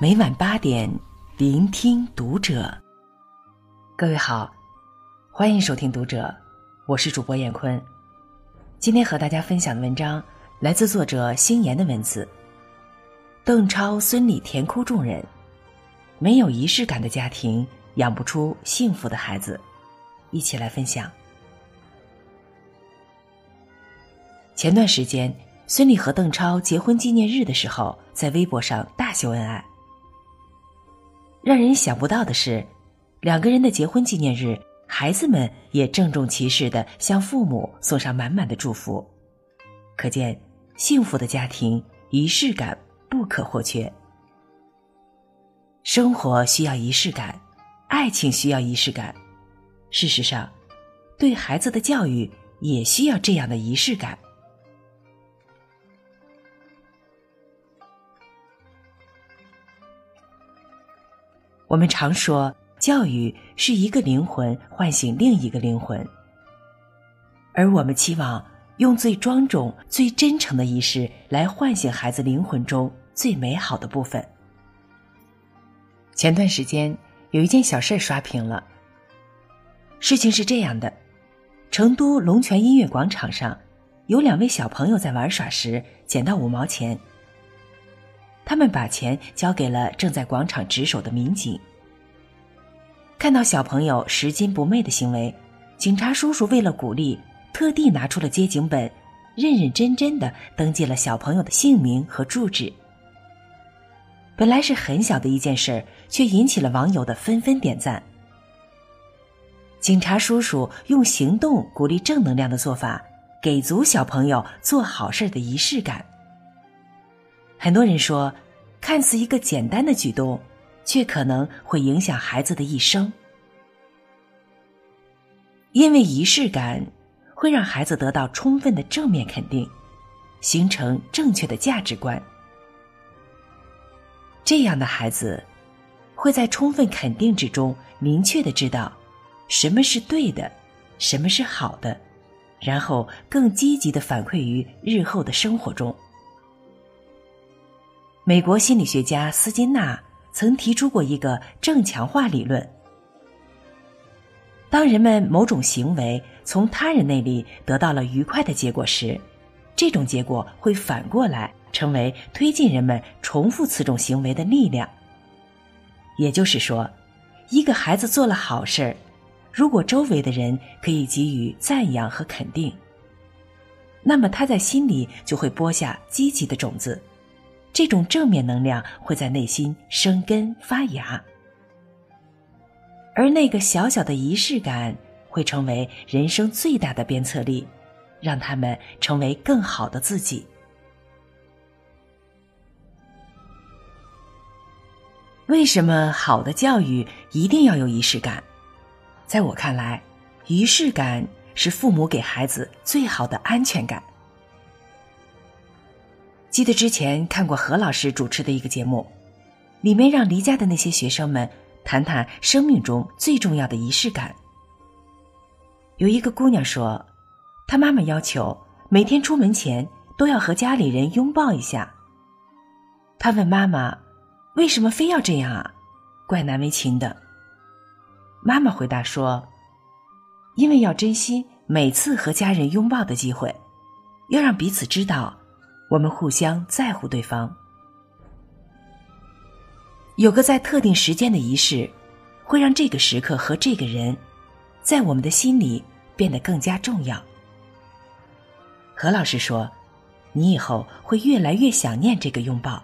每晚八点，聆听读者。各位好，欢迎收听读者，我是主播艳坤。今天和大家分享的文章来自作者星言的文字。邓超、孙俪甜哭众人，没有仪式感的家庭养不出幸福的孩子。一起来分享。前段时间，孙俪和邓超结婚纪念日的时候，在微博上大秀恩爱。让人想不到的是，两个人的结婚纪念日，孩子们也郑重其事的向父母送上满满的祝福。可见，幸福的家庭仪式感不可或缺。生活需要仪式感，爱情需要仪式感。事实上，对孩子的教育也需要这样的仪式感。我们常说，教育是一个灵魂唤醒另一个灵魂，而我们期望用最庄重、最真诚的仪式来唤醒孩子灵魂中最美好的部分。前段时间有一件小事刷屏了。事情是这样的：成都龙泉音乐广场上，有两位小朋友在玩耍时捡到五毛钱。他们把钱交给了正在广场值守的民警。看到小朋友拾金不昧的行为，警察叔叔为了鼓励，特地拿出了接警本，认认真真的登记了小朋友的姓名和住址。本来是很小的一件事，却引起了网友的纷纷点赞。警察叔叔用行动鼓励正能量的做法，给足小朋友做好事的仪式感。很多人说，看似一个简单的举动，却可能会影响孩子的一生。因为仪式感会让孩子得到充分的正面肯定，形成正确的价值观。这样的孩子会在充分肯定之中，明确的知道什么是对的，什么是好的，然后更积极的反馈于日后的生活中。美国心理学家斯金纳曾提出过一个正强化理论：当人们某种行为从他人那里得到了愉快的结果时，这种结果会反过来成为推进人们重复此种行为的力量。也就是说，一个孩子做了好事儿，如果周围的人可以给予赞扬和肯定，那么他在心里就会播下积极的种子。这种正面能量会在内心生根发芽，而那个小小的仪式感会成为人生最大的鞭策力，让他们成为更好的自己。为什么好的教育一定要有仪式感？在我看来，仪式感是父母给孩子最好的安全感。记得之前看过何老师主持的一个节目，里面让离家的那些学生们谈谈生命中最重要的仪式感。有一个姑娘说，她妈妈要求每天出门前都要和家里人拥抱一下。她问妈妈：“为什么非要这样啊？”怪难为情的。妈妈回答说：“因为要珍惜每次和家人拥抱的机会，要让彼此知道。”我们互相在乎对方，有个在特定时间的仪式，会让这个时刻和这个人，在我们的心里变得更加重要。何老师说：“你以后会越来越想念这个拥抱。”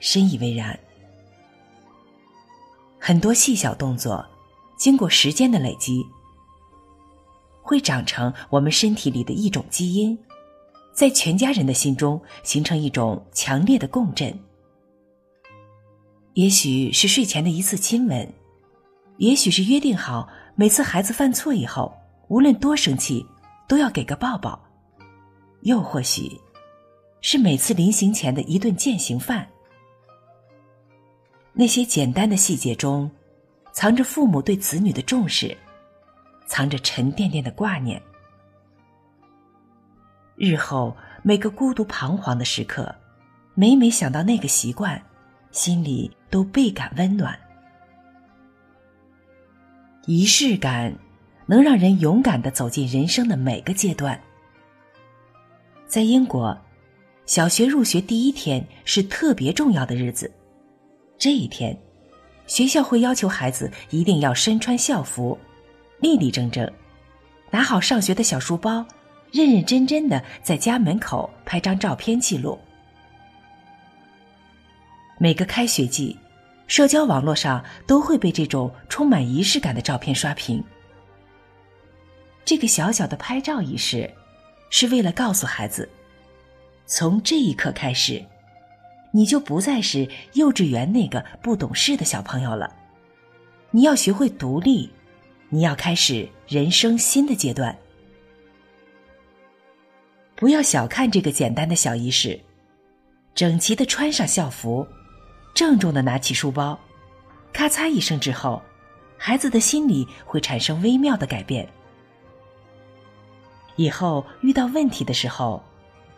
深以为然。很多细小动作，经过时间的累积，会长成我们身体里的一种基因。在全家人的心中形成一种强烈的共振。也许是睡前的一次亲吻，也许是约定好每次孩子犯错以后，无论多生气都要给个抱抱，又或许是每次临行前的一顿践行饭。那些简单的细节中，藏着父母对子女的重视，藏着沉甸甸的挂念。日后每个孤独彷徨的时刻，每每想到那个习惯，心里都倍感温暖。仪式感能让人勇敢的走进人生的每个阶段。在英国，小学入学第一天是特别重要的日子，这一天，学校会要求孩子一定要身穿校服，立立正正，拿好上学的小书包。认认真真的在家门口拍张照片记录。每个开学季，社交网络上都会被这种充满仪式感的照片刷屏。这个小小的拍照仪式，是为了告诉孩子，从这一刻开始，你就不再是幼稚园那个不懂事的小朋友了，你要学会独立，你要开始人生新的阶段。不要小看这个简单的小仪式，整齐的穿上校服，郑重的拿起书包，咔嚓一声之后，孩子的心里会产生微妙的改变。以后遇到问题的时候，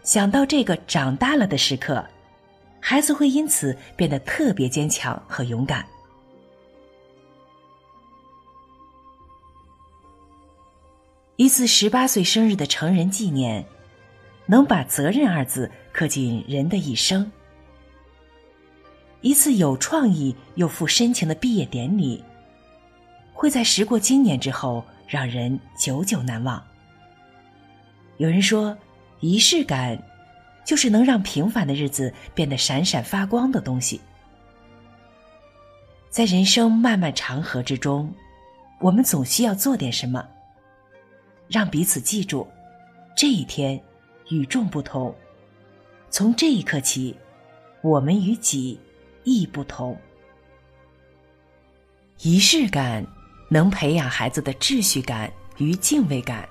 想到这个长大了的时刻，孩子会因此变得特别坚强和勇敢。一次十八岁生日的成人纪念。能把“责任”二字刻进人的一生。一次有创意又富深情的毕业典礼，会在时过经年之后让人久久难忘。有人说，仪式感就是能让平凡的日子变得闪闪发光的东西。在人生漫漫长河之中，我们总需要做点什么，让彼此记住这一天。与众不同，从这一刻起，我们与己亦不同。仪式感能培养孩子的秩序感与敬畏感。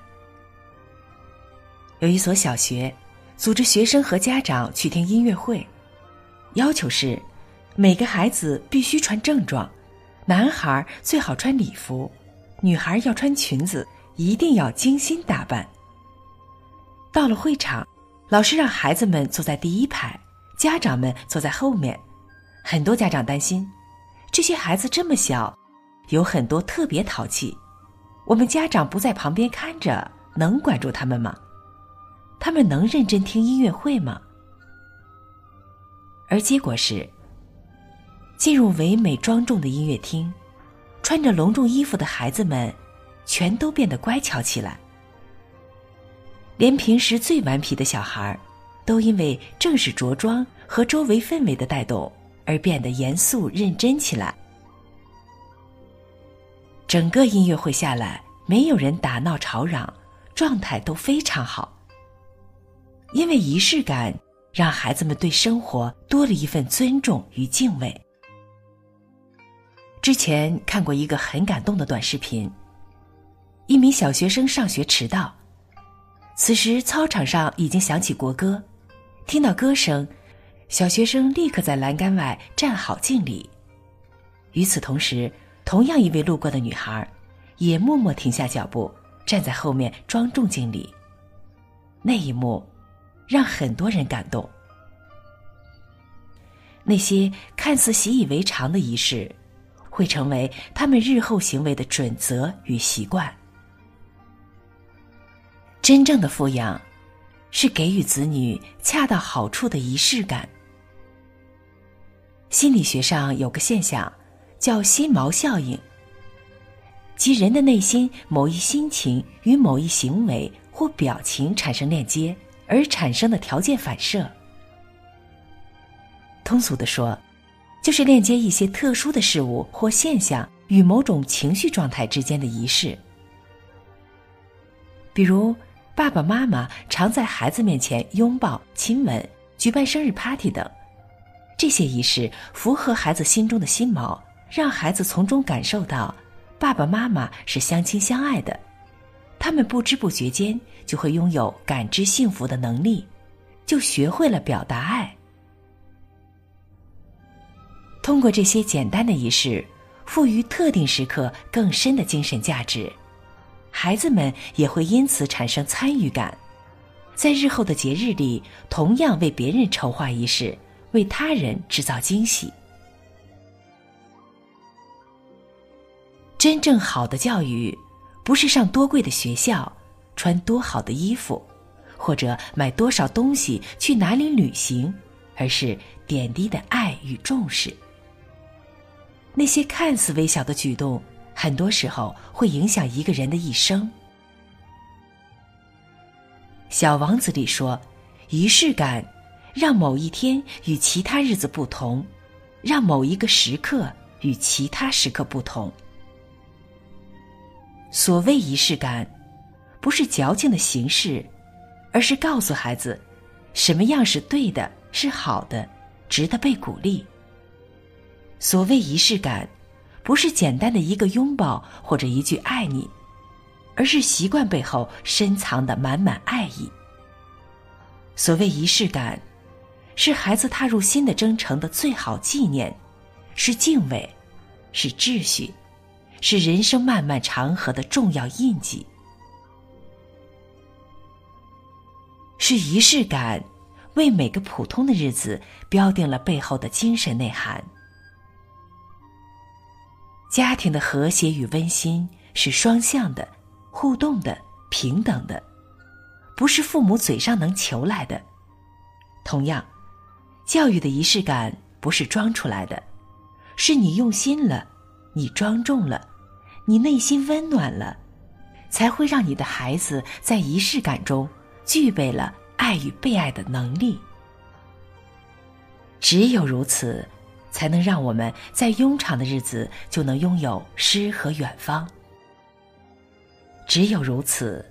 有一所小学组织学生和家长去听音乐会，要求是每个孩子必须穿正装，男孩最好穿礼服，女孩要穿裙子，一定要精心打扮。到了会场，老师让孩子们坐在第一排，家长们坐在后面。很多家长担心，这些孩子这么小，有很多特别淘气，我们家长不在旁边看着，能管住他们吗？他们能认真听音乐会吗？而结果是，进入唯美庄重的音乐厅，穿着隆重衣服的孩子们，全都变得乖巧起来。连平时最顽皮的小孩都因为正式着装和周围氛围的带动而变得严肃认真起来。整个音乐会下来，没有人打闹吵嚷，状态都非常好。因为仪式感，让孩子们对生活多了一份尊重与敬畏。之前看过一个很感动的短视频，一名小学生上学迟到。此时，操场上已经响起国歌。听到歌声，小学生立刻在栏杆外站好敬礼。与此同时，同样一位路过的女孩，也默默停下脚步，站在后面庄重敬礼。那一幕，让很多人感动。那些看似习以为常的仪式，会成为他们日后行为的准则与习惯。真正的富养，是给予子女恰到好处的仪式感。心理学上有个现象，叫“心锚效应”，即人的内心某一心情与某一行为或表情产生链接而产生的条件反射。通俗的说，就是链接一些特殊的事物或现象与某种情绪状态之间的仪式，比如。爸爸妈妈常在孩子面前拥抱、亲吻，举办生日 party 等，这些仪式符合孩子心中的心锚，让孩子从中感受到爸爸妈妈是相亲相爱的。他们不知不觉间就会拥有感知幸福的能力，就学会了表达爱。通过这些简单的仪式，赋予特定时刻更深的精神价值。孩子们也会因此产生参与感。在日后的节日里同样为别人筹划仪式为他人制造惊喜。真正好的教育不是上多贵的学校穿多好的衣服或者买多少东西去哪里旅行而是点滴的爱与重视。那些看似微小的举动很多时候会影响一个人的一生。《小王子》里说：“仪式感，让某一天与其他日子不同，让某一个时刻与其他时刻不同。”所谓仪式感，不是矫情的形式，而是告诉孩子，什么样是对的，是好的，值得被鼓励。所谓仪式感，不是简单的一个拥抱或者一句“爱你”，而是习惯背后深藏的满满爱意。所谓仪式感，是孩子踏入新的征程的最好纪念，是敬畏，是秩序，是人生漫漫长河的重要印记，是仪式感，为每个普通的日子标定了背后的精神内涵。家庭的和谐与温馨是双向的、互动的、平等的，不是父母嘴上能求来的。同样，教育的仪式感不是装出来的，是你用心了，你庄重了，你内心温暖了，才会让你的孩子在仪式感中具备了爱与被爱的能力。只有如此。才能让我们在庸常的日子就能拥有诗和远方。只有如此，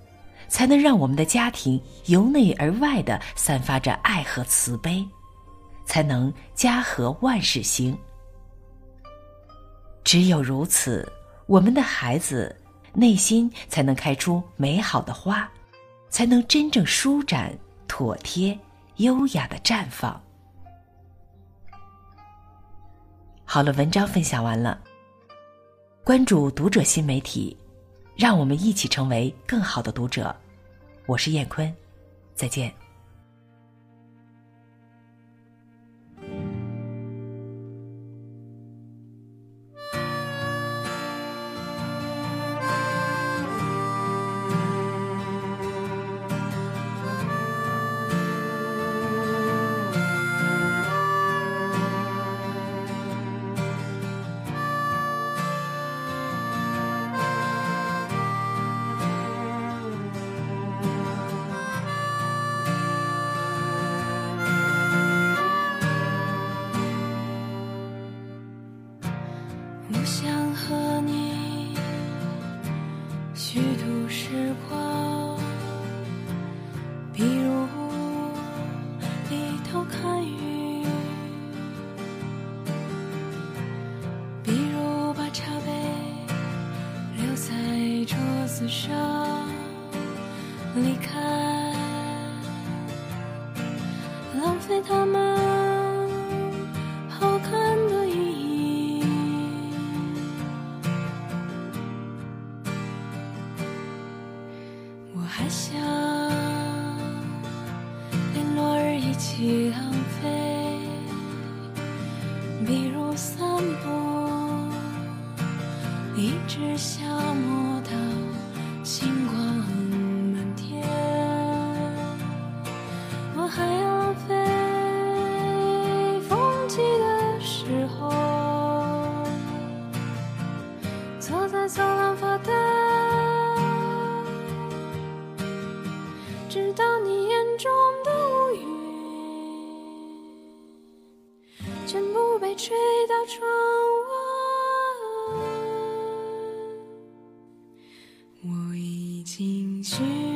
才能让我们的家庭由内而外的散发着爱和慈悲，才能家和万事兴。只有如此，我们的孩子内心才能开出美好的花，才能真正舒展、妥帖、优雅的绽放。好了，文章分享完了。关注读者新媒体，让我们一起成为更好的读者。我是燕坤，再见。时光。一直消磨到心情绪。